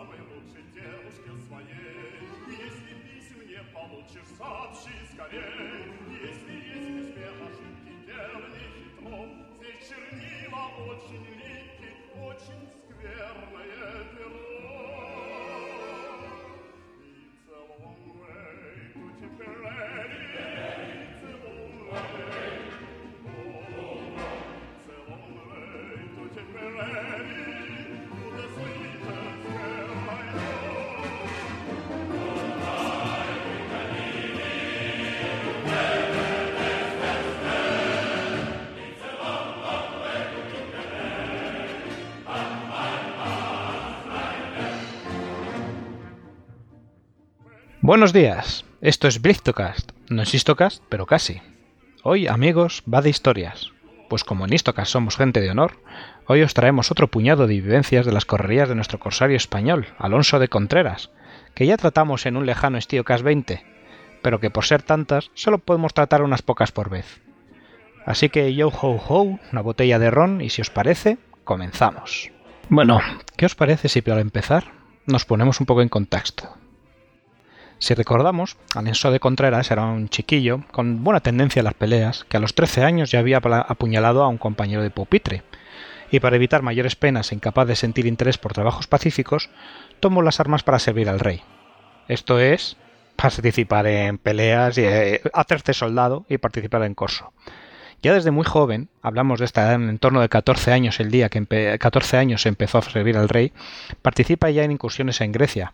самой лучшей девушке своей. Если писем не получишь, сообщи скорей. Если есть в письме ошибки, делай хитро. Здесь чернила очень липкие, очень скверное перо. Buenos días, esto es Blistocast, no es Histocast, pero casi. Hoy, amigos, va de historias. Pues como en Histocast somos gente de honor, hoy os traemos otro puñado de vivencias de las correrías de nuestro corsario español, Alonso de Contreras, que ya tratamos en un lejano Estíocast 20, pero que por ser tantas, solo podemos tratar unas pocas por vez. Así que yo ho ho, una botella de ron y si os parece, comenzamos. Bueno, ¿qué os parece si para empezar nos ponemos un poco en contexto? Si recordamos, Alonso de Contreras era un chiquillo con buena tendencia a las peleas, que a los 13 años ya había apuñalado a un compañero de pupitre, y para evitar mayores penas e incapaz de sentir interés por trabajos pacíficos, tomó las armas para servir al rey. Esto es, participar en peleas, y, eh, hacerse soldado y participar en corso. Ya desde muy joven, hablamos de esta edad en torno de 14 años el día que empe- 14 años empezó a servir al rey, participa ya en incursiones en Grecia,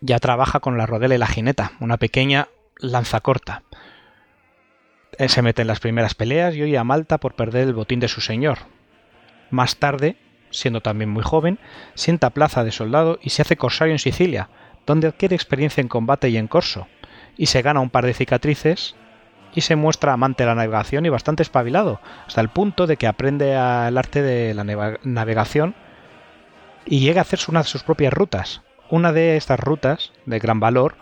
ya trabaja con la rodela y la jineta, una pequeña lanza corta. Él se mete en las primeras peleas y huye a Malta por perder el botín de su señor. Más tarde, siendo también muy joven, sienta plaza de soldado y se hace corsario en Sicilia, donde adquiere experiencia en combate y en corso, y se gana un par de cicatrices y se muestra amante de la navegación y bastante espabilado, hasta el punto de que aprende el arte de la navegación y llega a hacerse una de sus propias rutas. Una de estas rutas, de gran valor,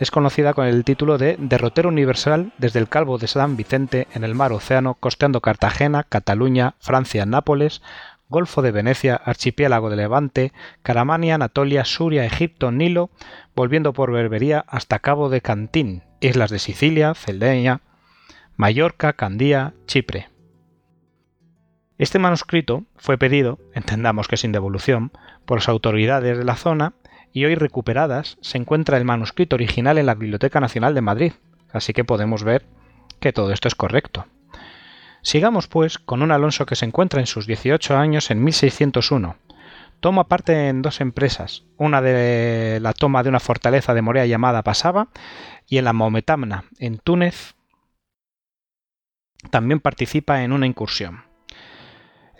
es conocida con el título de Derrotero Universal desde el Calvo de San Vicente en el mar Océano, costeando Cartagena, Cataluña, Francia, Nápoles, Golfo de Venecia, Archipiélago de Levante, Caramania, Anatolia, Suria, Egipto, Nilo, volviendo por Berbería hasta Cabo de Cantín, islas de Sicilia, Cerdeña, Mallorca, Candía, Chipre. Este manuscrito fue pedido, entendamos que sin devolución, por las autoridades de la zona y hoy recuperadas se encuentra el manuscrito original en la Biblioteca Nacional de Madrid, así que podemos ver que todo esto es correcto. Sigamos pues con un Alonso que se encuentra en sus 18 años en 1601. Toma parte en dos empresas, una de la toma de una fortaleza de Morea llamada Pasaba y en la Maometamna, en Túnez, también participa en una incursión.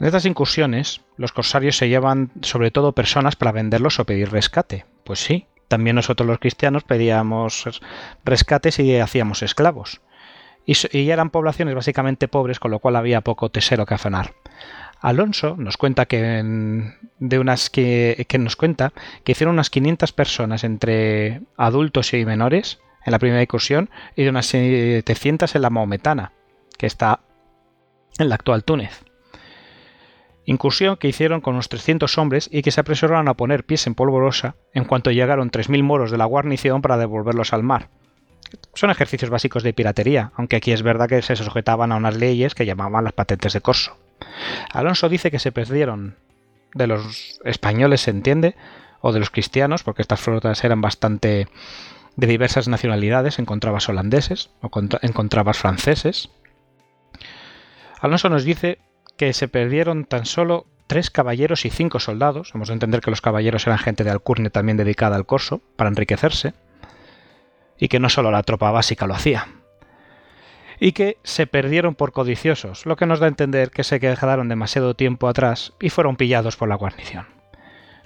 En estas incursiones, los corsarios se llevan sobre todo personas para venderlos o pedir rescate. Pues sí, también nosotros los cristianos pedíamos rescates y hacíamos esclavos. Y, eran poblaciones básicamente pobres, con lo cual había poco tesoro que afanar. Alonso nos cuenta que, de unas que, que nos cuenta que hicieron unas 500 personas entre adultos y menores en la primera incursión y de unas 700 en la Maometana, que está en la actual Túnez. Incursión que hicieron con unos 300 hombres y que se apresuraron a poner pies en polvorosa en cuanto llegaron 3.000 moros de la guarnición para devolverlos al mar. Son ejercicios básicos de piratería, aunque aquí es verdad que se sujetaban a unas leyes que llamaban las patentes de corso. Alonso dice que se perdieron de los españoles, se entiende, o de los cristianos, porque estas flotas eran bastante de diversas nacionalidades, encontrabas holandeses o contra- encontrabas franceses. Alonso nos dice que se perdieron tan solo tres caballeros y cinco soldados. Hemos de entender que los caballeros eran gente de alcurnia también dedicada al corso, para enriquecerse, y que no solo la tropa básica lo hacía. Y que se perdieron por codiciosos, lo que nos da a entender que se quedaron demasiado tiempo atrás y fueron pillados por la guarnición.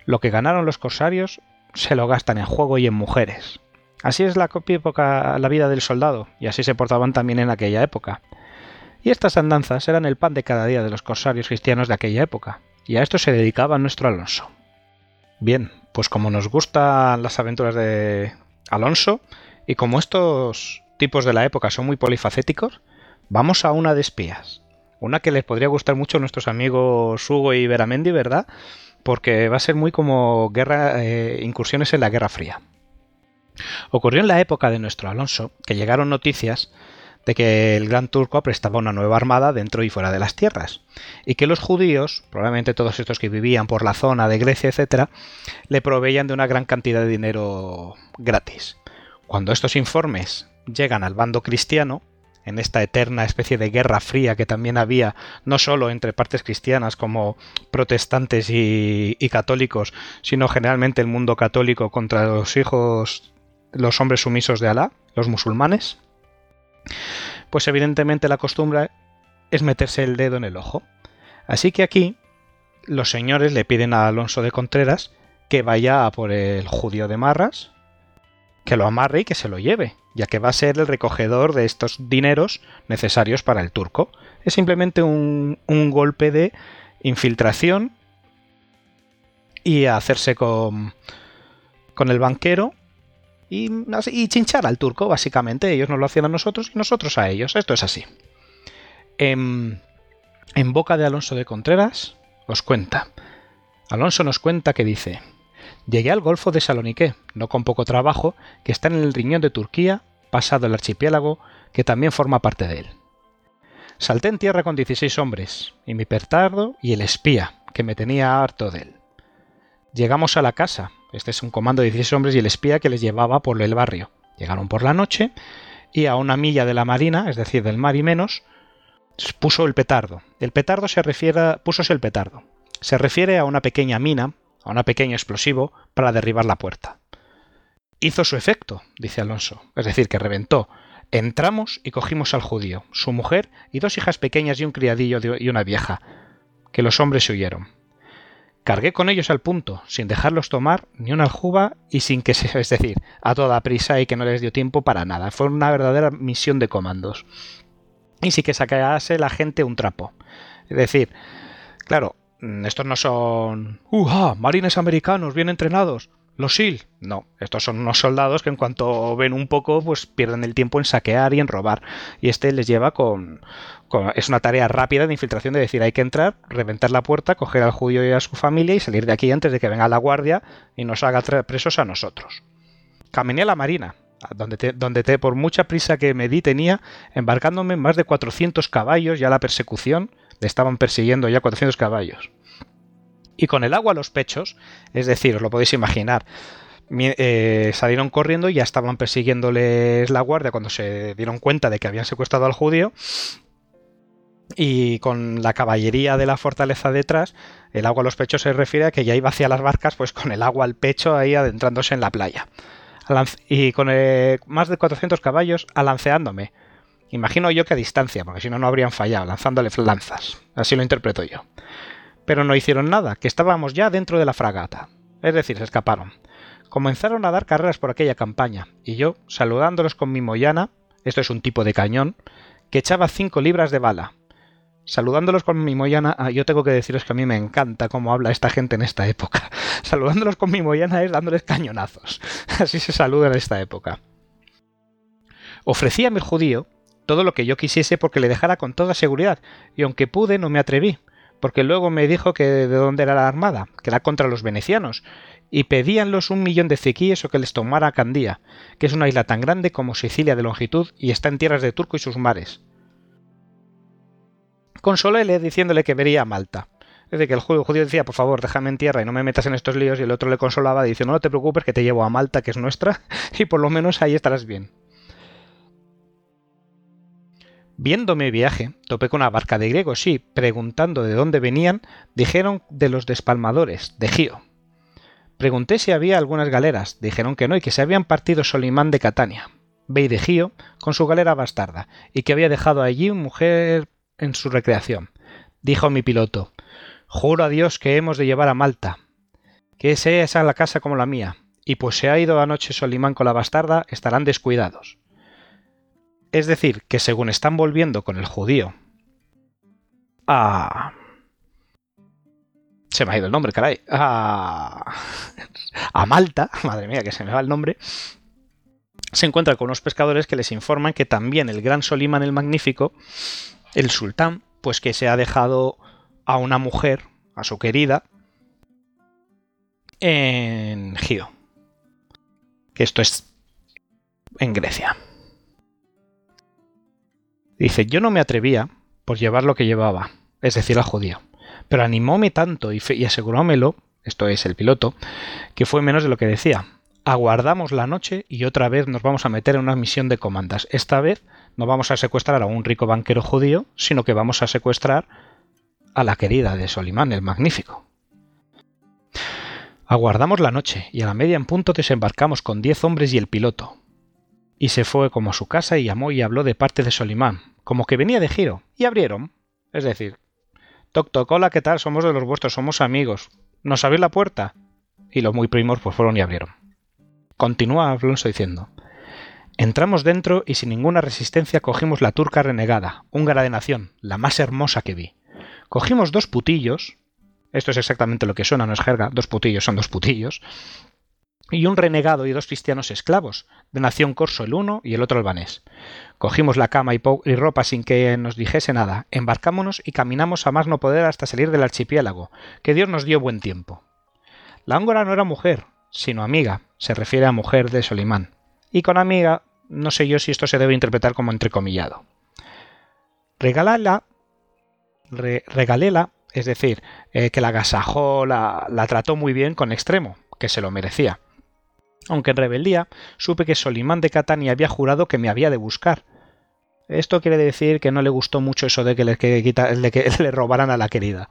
Lo que ganaron los corsarios se lo gastan en juego y en mujeres. Así es la época, la vida del soldado, y así se portaban también en aquella época. Y estas andanzas eran el pan de cada día de los corsarios cristianos de aquella época, y a esto se dedicaba nuestro Alonso. Bien, pues como nos gustan las aventuras de Alonso, y como estos tipos de la época son muy polifacéticos, vamos a una de espías. Una que les podría gustar mucho a nuestros amigos Hugo y Veramendi, ¿verdad? porque va a ser muy como guerra, eh, incursiones en la Guerra Fría. Ocurrió en la época de nuestro Alonso que llegaron noticias de que el gran turco prestaba una nueva armada dentro y fuera de las tierras, y que los judíos, probablemente todos estos que vivían por la zona de Grecia, etc., le proveían de una gran cantidad de dinero gratis. Cuando estos informes llegan al bando cristiano, en esta eterna especie de guerra fría que también había no solo entre partes cristianas como protestantes y, y católicos, sino generalmente el mundo católico contra los hijos, los hombres sumisos de Alá, los musulmanes, pues evidentemente la costumbre es meterse el dedo en el ojo. Así que aquí los señores le piden a Alonso de Contreras que vaya a por el judío de Marras, que lo amarre y que se lo lleve, ya que va a ser el recogedor de estos dineros necesarios para el turco. Es simplemente un, golpe de infiltración y hacerse con, con el banquero y, chinchar al turco, básicamente. Ellos nos lo hacían a nosotros y nosotros a ellos. Esto es así. En, en boca de Alonso de Contreras os cuenta. Alonso nos cuenta que dice, llegué al Golfo de Saloniqué, no con poco trabajo, que está en el riñón de Turquía, pasado el archipiélago, que también forma parte de él. Salté en tierra con 16 hombres, y mi pertardo y el espía, que me tenía harto de él. Llegamos a la casa, este es un comando de 16 hombres y el espía que les llevaba por el barrio. Llegaron por la noche y a una milla de la marina, es decir, del mar y menos, puso el petardo. El petardo se refiere, púsose el petardo. Se refiere a una pequeña mina, a un pequeño explosivo para derribar la puerta. Hizo su efecto, dice Alonso, es decir, que reventó. Entramos y cogimos al judío, su mujer y dos hijas pequeñas y un criadillo y una vieja, que los hombres se huyeron. Cargué con ellos al punto, sin dejarlos tomar ni una aljuba y sin que se, es decir, a toda prisa y que no les dio tiempo para nada. Fue una verdadera misión de comandos. Y sí que sacase la gente un trapo. Es decir, claro, estos no son... ¡Uh! Marines americanos bien entrenados. Los SEAL. No, estos son unos soldados que en cuanto ven un poco, pues pierden el tiempo en saquear y en robar. Y este les lleva con, con, Es una tarea rápida de infiltración de decir, hay que entrar, reventar la puerta, coger al judío y a su familia y salir de aquí antes de que venga la guardia y nos haga presos a nosotros. Caminé a la marina, donde, te, donde te, por mucha prisa que me di tenía, embarcándome más de 400 caballos, ya la persecución, le estaban persiguiendo ya 400 caballos y con el agua a los pechos, es decir, os lo podéis imaginar, eh, salieron corriendo y ya estaban persiguiéndoles la guardia cuando se dieron cuenta de que habían secuestrado al judío. Y con la caballería de la fortaleza detrás, el agua a los pechos se refiere a que ya iba hacia las barcas, pues con el agua al pecho ahí adentrándose en la playa. Y con eh, más de 400 caballos alanceándome. Imagino yo que a distancia, porque si no, no habrían fallado, lanzándole lanzas. Así lo interpreto yo pero no hicieron nada, que estábamos ya dentro de la fragata. Es decir, se escaparon. Comenzaron a dar carreras por aquella campaña, y yo, saludándolos con mi moyana, esto es un tipo de cañón, que echaba cinco libras de bala. Saludándolos con mi moyana, ah, yo tengo que deciros que a mí me encanta cómo habla esta gente en esta época. Saludándolos con mi moyana es dándoles cañonazos. Así se saluda en esta época. Ofrecía a mi judío todo lo que yo quisiese porque le dejara con toda seguridad, y aunque pude no me atreví, porque luego me dijo que de dónde era la armada, que era contra los venecianos, y pedíanlos un millón de cequíes o que les tomara Candía, que es una isla tan grande como Sicilia de longitud y está en tierras de Turco y sus mares. Consoléle diciéndole que vería a Malta. Es decir, que el judío decía, por favor, déjame en tierra y no me metas en estos líos, y el otro le consolaba diciendo, no te preocupes que te llevo a Malta, que es nuestra, y por lo menos ahí estarás bien. Viéndome viaje, topé con una barca de griegos y, preguntando de dónde venían, dijeron de los despalmadores, de Gío. Pregunté si había algunas galeras, dijeron que no y que se habían partido Solimán de Catania, Bey de Gío, con su galera bastarda, y que había dejado allí una mujer en su recreación. Dijo mi piloto, Juro a Dios que hemos de llevar a Malta, que sea esa la casa como la mía, y pues se ha ido anoche Solimán con la bastarda, estarán descuidados. Es decir, que según están volviendo con el judío a... Se me ha ido el nombre, caray. A, a Malta, madre mía, que se me va el nombre. Se encuentra con unos pescadores que les informan que también el gran Solimán el Magnífico, el sultán, pues que se ha dejado a una mujer, a su querida, en Gio. Que esto es en Grecia. Dice, yo no me atrevía por llevar lo que llevaba, es decir, al judío. Pero animóme tanto y, y asegurómelo, esto es el piloto, que fue menos de lo que decía. Aguardamos la noche y otra vez nos vamos a meter en una misión de comandas. Esta vez no vamos a secuestrar a un rico banquero judío, sino que vamos a secuestrar a la querida de Solimán, el Magnífico. Aguardamos la noche y a la media en punto desembarcamos con diez hombres y el piloto. Y se fue como a su casa y llamó y habló de parte de Solimán, como que venía de giro, y abrieron. Es decir, Toc toc, ¿qué tal? Somos de los vuestros, somos amigos. ¿Nos abrís la puerta? Y los muy primos pues fueron y abrieron. Continúa Alonso diciendo. Entramos dentro y sin ninguna resistencia cogimos la turca renegada, húngara de nación, la más hermosa que vi. Cogimos dos putillos, esto es exactamente lo que suena, no es jerga, dos putillos son dos putillos, y un renegado y dos cristianos esclavos, de nación corso el uno y el otro albanés. Cogimos la cama y, ropa sin que nos dijese nada, embarcámonos y caminamos a más no poder hasta salir del archipiélago, que Dios nos dio buen tiempo. La húngara no era mujer, sino amiga, se refiere a mujer de Solimán, y con amiga no sé yo si esto se debe interpretar como entrecomillado. Regalala, re, regalela, es decir, eh, que la agasajó, la, la trató muy bien con extremo, que se lo merecía aunque en rebeldía supe que Solimán de Catania había jurado que me había de buscar. Esto quiere decir que no le gustó mucho eso de que le, que, le robaran a la querida.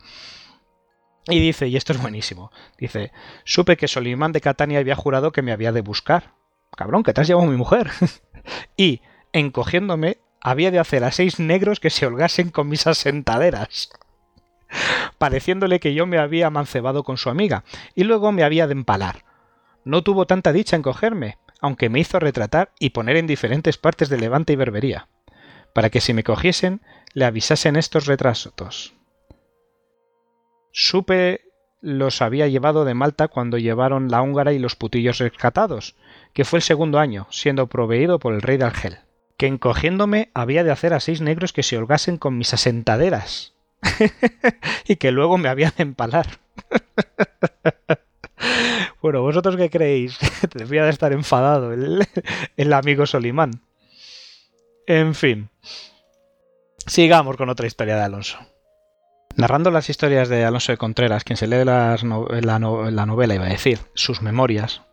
Y dice, y esto es buenísimo, dice, supe que Solimán de Catania había jurado que me había de buscar. Cabrón, que te has llevado mi mujer. y, encogiéndome, había de hacer a seis negros que se holgasen con mis asentaderas pareciéndole que yo me había amancebado con su amiga, y luego me había de empalar. No tuvo tanta dicha en cogerme, aunque me hizo retratar y poner en diferentes partes de Levante y Berbería, para que si me cogiesen le avisasen estos retrasos. Supe los había llevado de Malta cuando llevaron la húngara y los putillos rescatados, que fue el segundo año, siendo proveído por el rey de Argel, que encogiéndome había de hacer a seis negros que se holgasen con mis asentaderas, y que luego me había de empalar. Bueno, ¿vosotros qué creéis? Debía de estar enfadado el, amigo Solimán. En fin. Sigamos con otra historia de Alonso. Narrando las historias de Alonso de Contreras, quien se lee la, no, la, novela, iba a decir, sus memorias,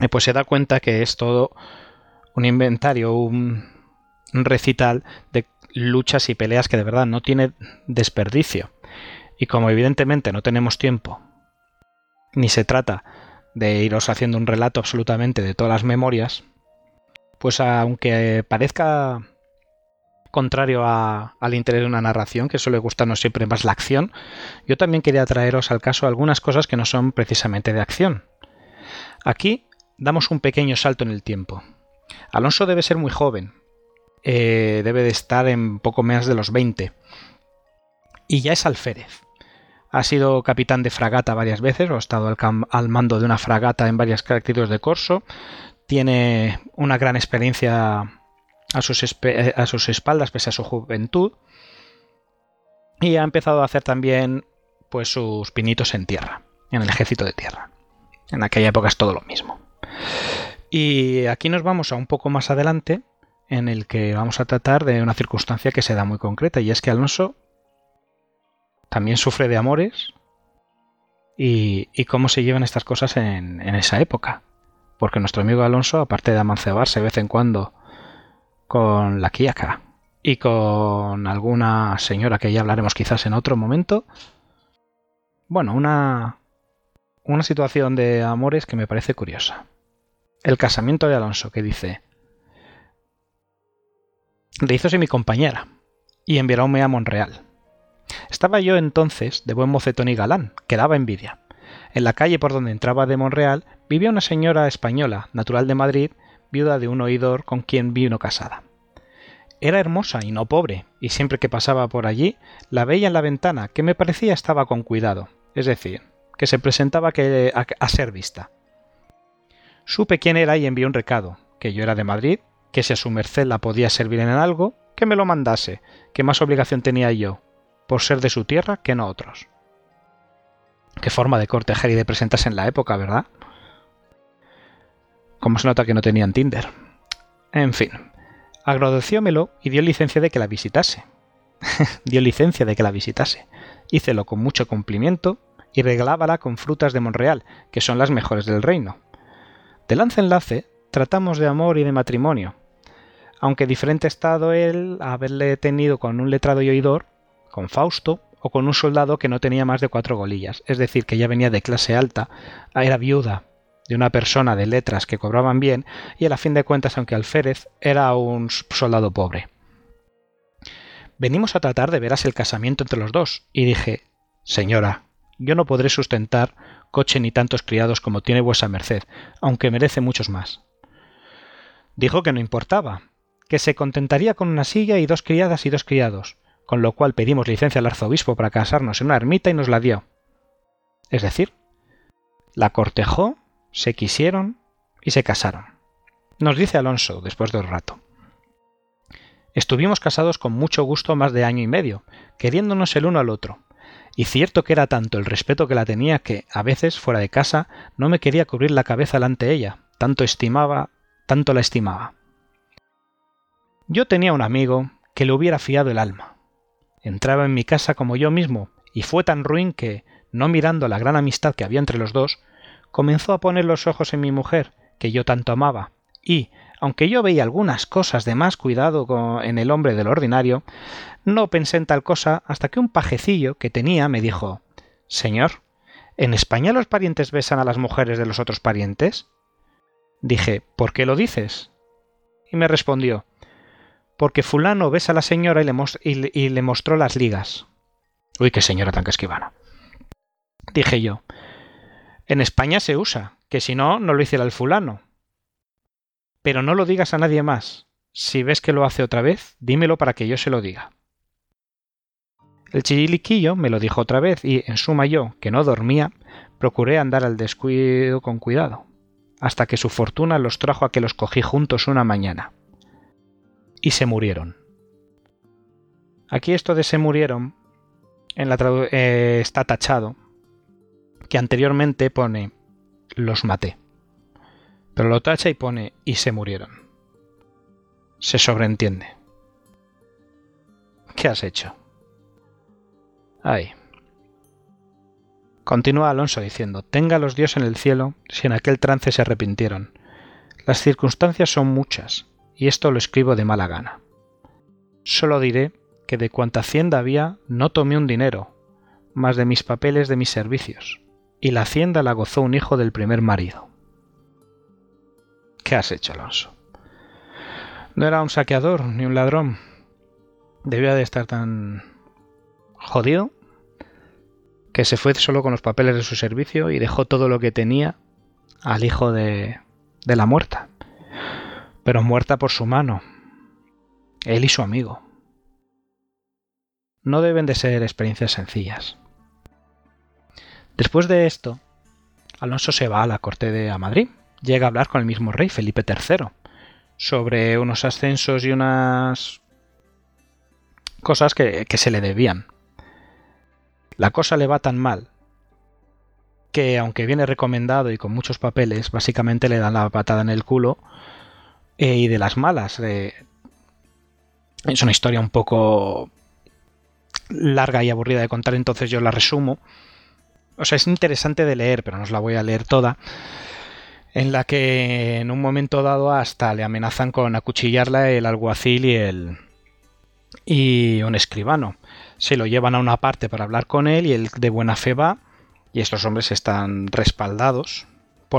eh, pues se da cuenta que es todo un inventario, un recital de luchas y peleas que de verdad no tiene desperdicio. Y como evidentemente no tenemos tiempo ni se trata de iros haciendo un relato absolutamente de todas las memorias, pues aunque parezca contrario al interés de una narración, que suele gustarnos siempre más la acción, yo también quería traeros al caso algunas cosas que no son precisamente de acción. Aquí damos un pequeño salto en el tiempo. Alonso debe ser muy joven, eh, debe de estar en poco menos de los 20, y ya es alférez. Ha sido capitán de fragata varias veces, o ha estado al, mando de una fragata en varias características de corso. Tiene una gran experiencia a sus, a sus espaldas pese a su juventud. Y ha empezado a hacer también pues sus pinitos en tierra, en el ejército de tierra. En aquella época es todo lo mismo. Y aquí nos vamos a un poco más adelante, en el que vamos a tratar de una circunstancia que se da muy concreta, y es que Alonso también sufre de amores y, cómo se llevan estas cosas en, esa época. Porque nuestro amigo Alonso, aparte de amancebarse de vez en cuando con la Kiaka y con alguna señora que ya hablaremos quizás en otro momento, bueno, una, una situación de amores que me parece curiosa. El casamiento de Alonso, que dice, le mi compañera y enviaróme a Monreal estaba yo entonces de buen mocetón y galán, que daba envidia. En la calle por donde entraba de Monreal vivía una señora española, natural de Madrid, viuda de un oidor con quien vino casada. Era hermosa y no pobre, y siempre que pasaba por allí la veía en la ventana, que me parecía estaba con cuidado, es decir, que se presentaba que, a, a ser vista. Supe quién era y envié un recado, que yo era de Madrid, que si a su merced la podía servir en algo, que me lo mandase, que más obligación tenía yo, por ser de su tierra que no otros. Qué forma de cortejar y de presentarse en la época, ¿verdad? Como se nota que no tenían Tinder. En fin, agradeciómelo y dio licencia de que la visitase. dio licencia de que la visitase. Hícelo con mucho cumplimiento y regalábala con frutas de Monreal, que son las mejores del reino. De lance enlace tratamos de amor y de matrimonio, aunque diferente estado él haberle tenido con un letrado y oidor, con Fausto, o con un soldado que no tenía más de cuatro golillas, es decir, que ya venía de clase alta, era viuda de una persona de letras que cobraban bien, y a la fin de cuentas, aunque alférez, era un soldado pobre. Venimos a tratar de veras el casamiento entre los dos, y dije, Señora, yo no podré sustentar coche ni tantos criados como tiene vuesa merced, aunque merece muchos más. Dijo que no importaba, que se contentaría con una silla y dos criadas y dos criados, con lo cual pedimos licencia al arzobispo para casarnos en una ermita y nos la dio. Es decir, la cortejó, se quisieron y se casaron. Nos dice Alonso después de un rato. Estuvimos casados con mucho gusto más de año y medio, queriéndonos el uno al otro, y cierto que era tanto el respeto que la tenía que, a veces, fuera de casa, no me quería cubrir la cabeza delante ella, tanto estimaba, tanto la estimaba. Yo tenía un amigo que le hubiera fiado el alma, entraba en mi casa como yo mismo, y fue tan ruin que, no mirando la gran amistad que había entre los dos, comenzó a poner los ojos en mi mujer, que yo tanto amaba, y, aunque yo veía algunas cosas de más cuidado en el hombre del ordinario, no pensé en tal cosa hasta que un pajecillo que tenía me dijo Señor, ¿en España los parientes besan a las mujeres de los otros parientes? Dije, ¿por qué lo dices? Y me respondió porque fulano besa a la señora y le, y le mostró las ligas. Uy, qué señora tan esquivana. Dije yo, en España se usa, que si no, no lo hiciera el fulano. Pero no lo digas a nadie más. Si ves que lo hace otra vez, dímelo para que yo se lo diga. El chiliquillo me lo dijo otra vez y, en suma yo, que no dormía, procuré andar al descuido con cuidado, hasta que su fortuna los trajo a que los cogí juntos una mañana y se murieron. Aquí esto de se murieron en la eh, está tachado, que anteriormente pone los maté. Pero lo tacha y pone y se murieron. Se sobreentiende. ¿Qué has hecho? Ay. Continúa Alonso diciendo, tenga los dios en el cielo si en aquel trance se arrepintieron. Las circunstancias son muchas, y esto lo escribo de mala gana. Solo diré que de cuanta hacienda había no tomé un dinero, más de mis papeles de mis servicios, y la hacienda la gozó un hijo del primer marido. ¿Qué has hecho, Alonso? No era un saqueador ni un ladrón. Debía de estar tan jodido que se fue solo con los papeles de su servicio y dejó todo lo que tenía al hijo de, de la muerta pero muerta por su mano, él y su amigo. No deben de ser experiencias sencillas. Después de esto, Alonso se va a la corte de a Madrid, llega a hablar con el mismo rey, Felipe III, sobre unos ascensos y unas cosas que, que se le debían. La cosa le va tan mal que, aunque viene recomendado y con muchos papeles, básicamente le dan la patada en el culo eh, y de las malas. es una historia un poco larga y aburrida de contar, entonces yo la resumo. O sea, es interesante de leer, pero no os la voy a leer toda. En la que en un momento dado hasta le amenazan con acuchillarla el alguacil y el. y un escribano. Se lo llevan a una parte para hablar con él y él de buena fe va. Y estos hombres están respaldados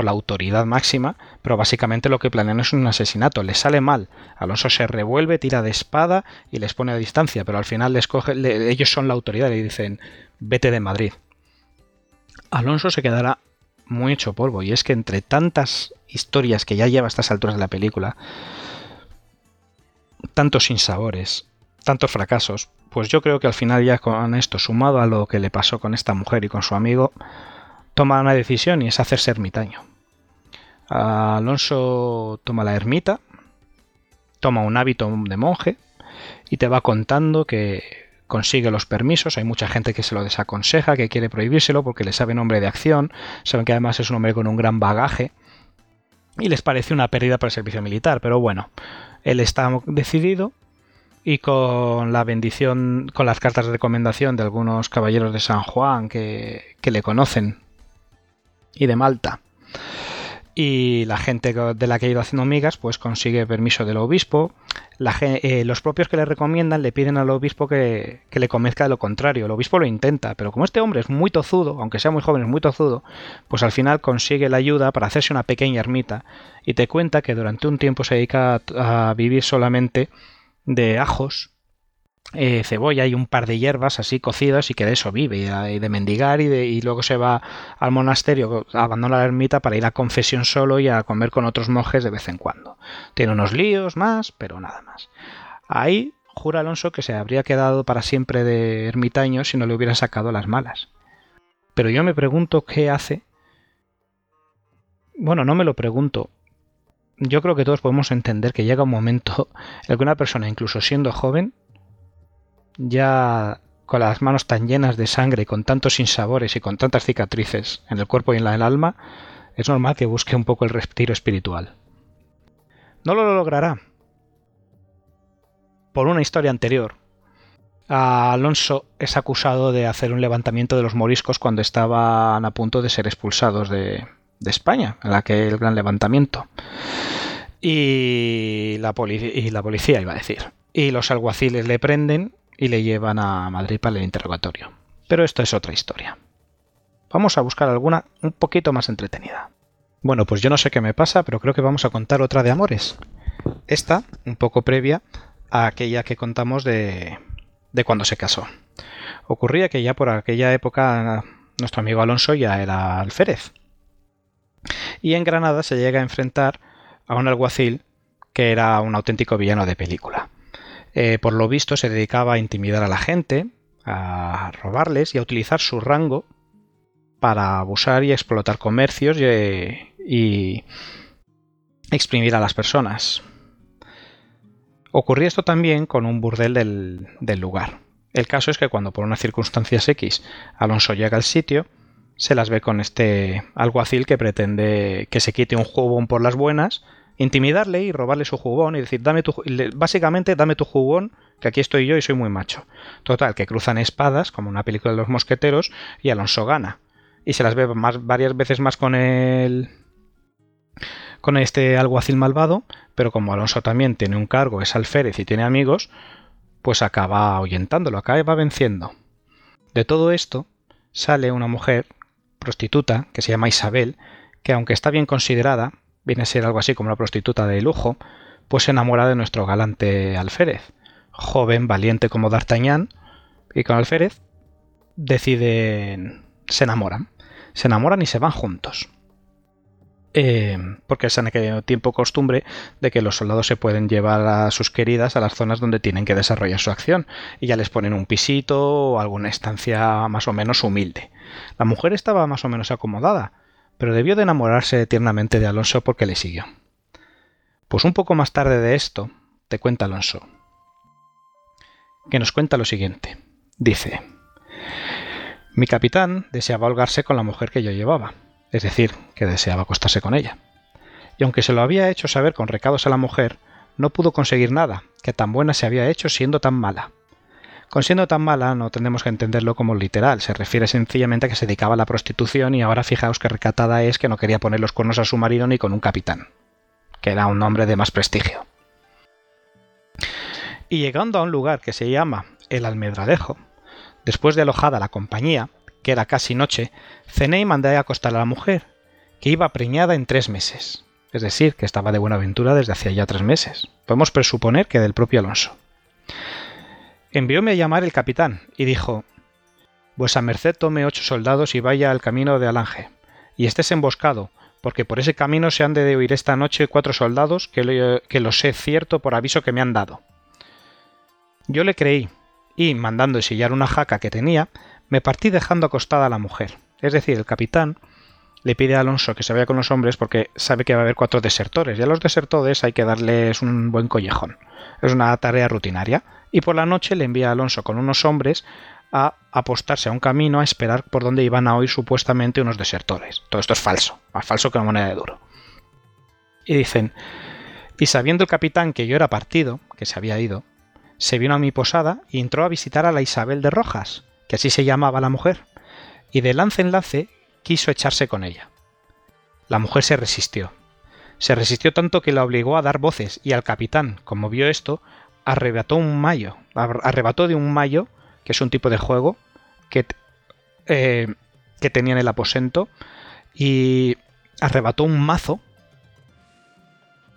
la autoridad máxima, pero básicamente lo que planean es un asesinato. Les sale mal. Alonso se revuelve, tira de espada y les pone a distancia, pero al final les coge, ellos son la autoridad y dicen vete de Madrid. Alonso se quedará muy hecho polvo y es que entre tantas historias que ya lleva a estas alturas de la película, tantos sinsabores, tantos fracasos, pues yo creo que al final ya con esto sumado a lo que le pasó con esta mujer y con su amigo, toma una decisión y es hacerse ermitaño. Alonso toma la ermita, toma un hábito de monje y te va contando que consigue los permisos. Hay mucha gente que se lo desaconseja, que quiere prohibírselo porque le sabe nombre de acción, saben que además es un hombre con un gran bagaje y les parece una pérdida para el servicio militar. Pero bueno, él está decidido y con la bendición, con las cartas de recomendación de algunos caballeros de San Juan que, que le conocen y de Malta y la gente de la que ha ido haciendo migas pues consigue permiso del obispo. Eh, los propios que le recomiendan le piden al obispo que, le convenzca de lo contrario. El obispo lo intenta, pero como este hombre es muy tozudo, aunque sea muy joven, es muy tozudo, pues al final consigue la ayuda para hacerse una pequeña ermita y te cuenta que durante un tiempo se dedica a vivir solamente de ajos eh, cebolla y un par de hierbas así cocidas y que de eso vive y de mendigar y, y luego se va al monasterio, abandona la ermita para ir a confesión solo y a comer con otros monjes de vez en cuando. Tiene unos líos más, pero nada más. Ahí jura Alonso que se habría quedado para siempre de ermitaño si no le hubiera sacado las malas. Pero yo me pregunto qué hace. Bueno, no me lo pregunto. Yo creo que todos podemos entender que llega un momento en que una persona, incluso siendo joven, ya con las manos tan llenas de sangre, con tantos sinsabores y con tantas cicatrices en el cuerpo y en el alma, es normal que busque un poco el respiro espiritual. No lo logrará. Por una historia anterior, Alonso es acusado de hacer un levantamiento de los moriscos cuando estaban a punto de ser expulsados de, de España, en la que el gran levantamiento. Y y la policía iba a decir. Y los alguaciles le prenden y le llevan a Madrid para el interrogatorio. Pero esto es otra historia. Vamos a buscar alguna un poquito más entretenida. Bueno, pues yo no sé qué me pasa, pero creo que vamos a contar otra de amores. Esta, un poco previa a aquella que contamos de, de cuando se casó. Ocurría que ya por aquella época nuestro amigo Alonso ya era alférez. Y en Granada se llega a enfrentar a un alguacil que era un auténtico villano de película. Eh, por lo visto se dedicaba a intimidar a la gente, a robarles y a utilizar su rango para abusar y explotar comercios y, exprimir a las personas. Ocurría esto también con un burdel del, del, lugar. El caso es que cuando por unas circunstancias X Alonso llega al sitio, se las ve con este alguacil que pretende que se quite un jubón por las buenas intimidarle y robarle su jugón y decir, dame tu, básicamente dame tu jugón, que aquí estoy yo y soy muy macho. Total, que cruzan espadas, como una película de los mosqueteros, y Alonso gana. Y se las ve más, varias veces más con el con este alguacil malvado, pero como Alonso también tiene un cargo, es alférez y tiene amigos, pues acaba ahuyentándolo, acaba venciendo. De todo esto sale una mujer prostituta que se llama Isabel, que aunque está bien considerada, viene a ser algo así como una prostituta de lujo, pues se enamora de nuestro galante alférez, joven, valiente como D'Artagnan, y con alférez deciden, se enamoran, se enamoran y se van juntos. Eh, porque es en aquel tiempo costumbre de que los soldados se pueden llevar a sus queridas a las zonas donde tienen que desarrollar su acción y ya les ponen un pisito o alguna estancia más o menos humilde. La mujer estaba más o menos acomodada, pero debió de enamorarse tiernamente de Alonso porque le siguió. Pues un poco más tarde de esto, te cuenta Alonso, que nos cuenta lo siguiente. Dice, mi capitán deseaba holgarse con la mujer que yo llevaba, es decir, que deseaba acostarse con ella. Y aunque se lo había hecho saber con recados a la mujer, no pudo conseguir nada, que tan buena se había hecho siendo tan mala. Con siendo tan mala no tenemos que entenderlo como literal, se refiere sencillamente a que se dedicaba a la prostitución y ahora fijaos que recatada es que no quería poner los cuernos a su marido ni con un capitán, que era un hombre de más prestigio. Y llegando a un lugar que se llama el Almedralejo, después de alojada la compañía, que era casi noche, cené y mandé a acostar a la mujer, que iba preñada en tres meses, es decir, que estaba de buena aventura desde hacía ya tres meses. Podemos presuponer que del propio Alonso envióme a llamar el capitán y dijo Vuesa merced tome ocho soldados y vaya al camino de Alange, y estés emboscado, porque por ese camino se han de huir esta noche cuatro soldados que lo, que lo sé cierto por aviso que me han dado. Yo le creí, y, mandando ensillar una jaca que tenía, me partí dejando acostada a la mujer. Es decir, el capitán le pide a Alonso que se vaya con los hombres porque sabe que va a haber cuatro desertores, y a los desertores hay que darles un buen collejón. Es una tarea rutinaria y por la noche le envía a Alonso con unos hombres a apostarse a un camino a esperar por donde iban a oír supuestamente unos desertores. Todo esto es falso, más falso que una moneda de duro. Y dicen, y sabiendo el capitán que yo era partido, que se había ido, se vino a mi posada y entró a visitar a la Isabel de Rojas, que así se llamaba la mujer, y de lance en lance quiso echarse con ella. La mujer se resistió. Se resistió tanto que la obligó a dar voces y al capitán, como vio esto, arrebató un mayo, arrebató de un mayo, que es un tipo de juego que, eh, que tenía en el aposento, y arrebató un mazo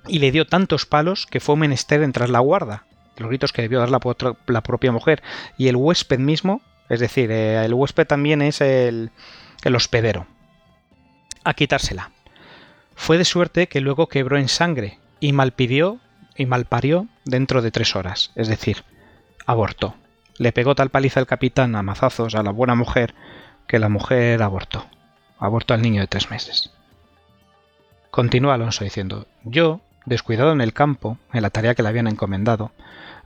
y le dio tantos palos que fue menester entrar la guarda, los gritos que debió dar la, la propia mujer, y el huésped mismo, es decir, eh, el huésped también es el, el hospedero, a quitársela. Fue de suerte que luego quebró en sangre y malpidió y malparió dentro de tres horas, es decir, abortó. Le pegó tal paliza el capitán a mazazos a la buena mujer que la mujer abortó. Abortó al niño de tres meses. Continúa Alonso diciendo, yo, descuidado en el campo, en la tarea que le habían encomendado,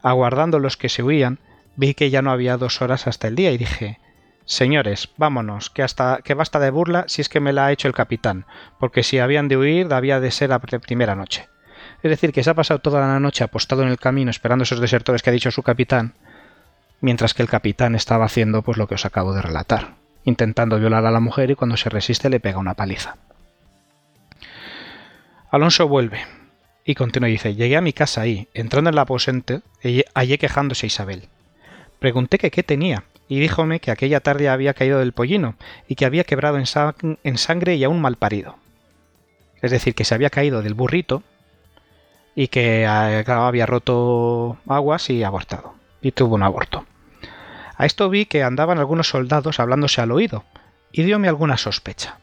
aguardando los que se huían, vi que ya no había dos horas hasta el día y dije, Señores, vámonos, que hasta que basta de burla si es que me la ha hecho el capitán, porque si habían de huir debía de ser la primera noche. Es decir, que se ha pasado toda la noche apostado en el camino esperando esos desertores que ha dicho su capitán, mientras que el capitán estaba haciendo pues lo que os acabo de relatar, intentando violar a la mujer y cuando se resiste le pega una paliza. Alonso vuelve y continúa y dice, llegué a mi casa ahí, entrando en la aposente, hallé quejándose Isabel. Pregunté que qué tenía, y díjome que aquella tarde había caído del pollino y que había quebrado en, sangre y aún mal parido. Es decir, que se había caído del burrito y que ah, había roto aguas y abortado. Y tuvo un aborto. A esto vi que andaban algunos soldados hablándose al oído y dióme alguna sospecha.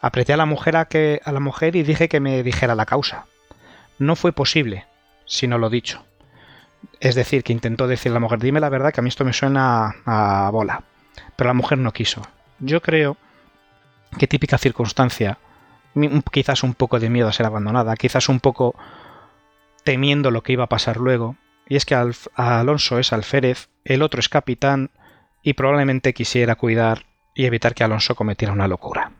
Apreté a la mujer a, que, a la mujer y dije que me dijera la causa. No fue posible, sino lo dicho. Es decir, que intentó decir a la mujer, dime la verdad que a mí esto me suena a bola. Pero la mujer no quiso. Yo creo que típica circunstancia, quizás un poco de miedo a ser abandonada, quizás un poco temiendo lo que iba a pasar luego, y es que Alonso es alférez, el otro es capitán, y probablemente quisiera cuidar y evitar que Alonso cometiera una locura.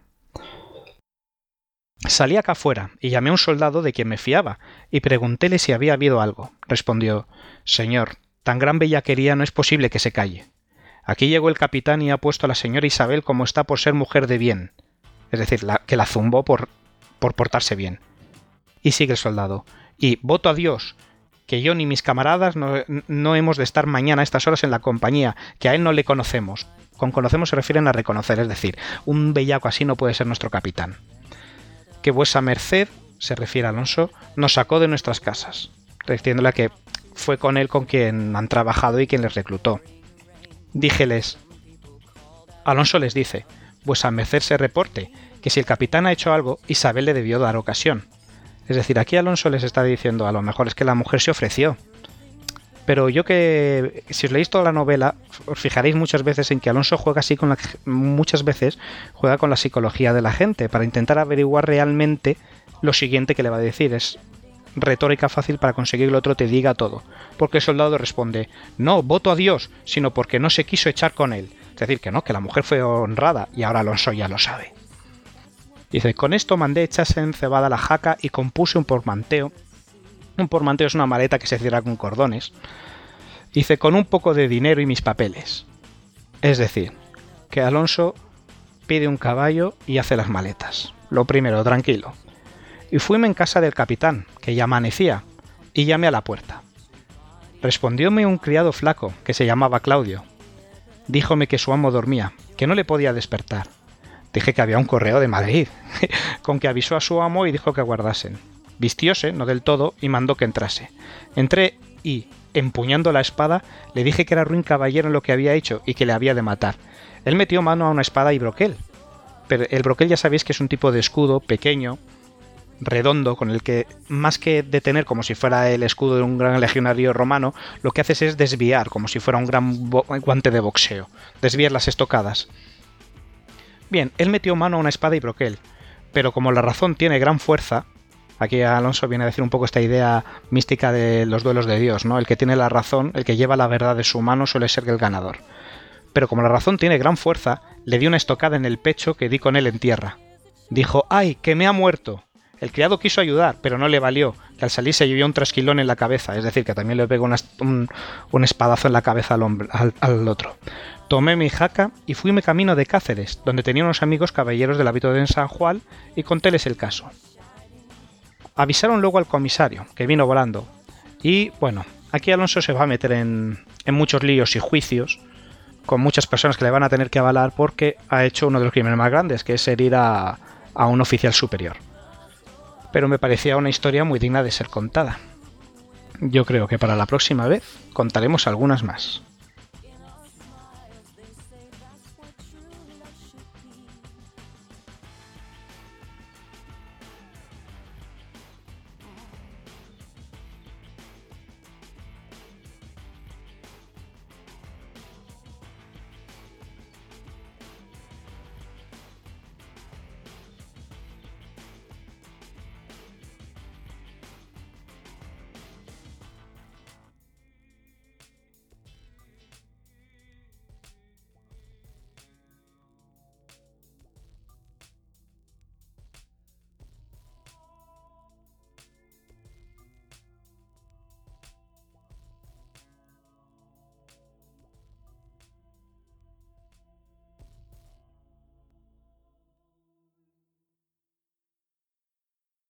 Salí acá afuera y llamé a un soldado de quien me fiaba y preguntéle si había habido algo. Respondió Señor, tan gran bellaquería no es posible que se calle. Aquí llegó el capitán y ha puesto a la señora Isabel como está por ser mujer de bien. Es decir, que la zumbó por, por portarse bien. Y sigue el soldado. Y voto a Dios que yo ni mis camaradas no, hemos de estar mañana a estas horas en la compañía, que a él no le conocemos. Con conocemos se refieren a reconocer, es decir, un bellaco así no puede ser nuestro capitán que vuesa merced, se refiere a Alonso, nos sacó de nuestras casas, refiriéndole a que fue con él con quien han trabajado y quien les reclutó. Díjeles, Alonso les dice, vuesa merced se reporte, que si el capitán ha hecho algo, Isabel le debió dar ocasión. Es decir, aquí Alonso les está diciendo, a lo mejor es que la mujer se ofreció, pero yo que, si os leéis toda la novela, os fijaréis muchas veces en que Alonso juega así con la, muchas veces juega con la psicología de la gente para intentar averiguar realmente lo siguiente que le va a decir. Es retórica fácil para conseguir que el otro te diga todo. Porque el soldado responde, no, voto a Dios, sino porque no se quiso echar con él. Es decir, que no, que la mujer fue honrada y ahora Alonso ya lo sabe. Dice, con esto mandé echarse en cebada la jaca y compuse un pormanteo un pormanteo es una maleta que se cierra con cordones. Dice, con un poco de dinero y mis papeles. Es decir, que Alonso pide un caballo y hace las maletas. Lo primero, tranquilo. Y fuime en casa del capitán, que ya amanecía, y llamé a la puerta. Respondióme un criado flaco, que se llamaba Claudio. Díjome que su amo dormía, que no le podía despertar. Dije que había un correo de Madrid, con que avisó a su amo y dijo que aguardasen. Vistióse, no del todo, y mandó que entrase. Entré y, empuñando la espada, le dije que era ruin caballero en lo que había hecho y que le había de matar. Él metió mano a una espada y broquel. Pero el broquel ya sabéis que es un tipo de escudo pequeño, redondo, con el que, más que detener como si fuera el escudo de un gran legionario romano, lo que haces es desviar, como si fuera un gran guante de boxeo. Desviar las estocadas. Bien, él metió mano a una espada y broquel, pero como la razón tiene gran fuerza, Aquí Alonso viene a decir un poco esta idea mística de los duelos de Dios, ¿no? El que tiene la razón, el que lleva la verdad de su mano suele ser el ganador. Pero como la razón tiene gran fuerza, le di una estocada en el pecho que di con él en tierra. Dijo, ¡ay, que me ha muerto! El criado quiso ayudar, pero no le valió, que al salir se llevó un trasquilón en la cabeza, es decir, que también le pegó un, espadazo en la cabeza al, otro. Tomé mi jaca y fuime camino de Cáceres, donde tenía unos amigos caballeros del hábito de San Juan, y contéles el caso. Avisaron luego al comisario, que vino volando, y bueno, aquí Alonso se va a meter en, en muchos líos y juicios, con muchas personas que le van a tener que avalar porque ha hecho uno de los crímenes más grandes, que es herir a, a un oficial superior pero me parecía una historia muy digna de ser contada. Yo creo que para la próxima vez contaremos algunas más.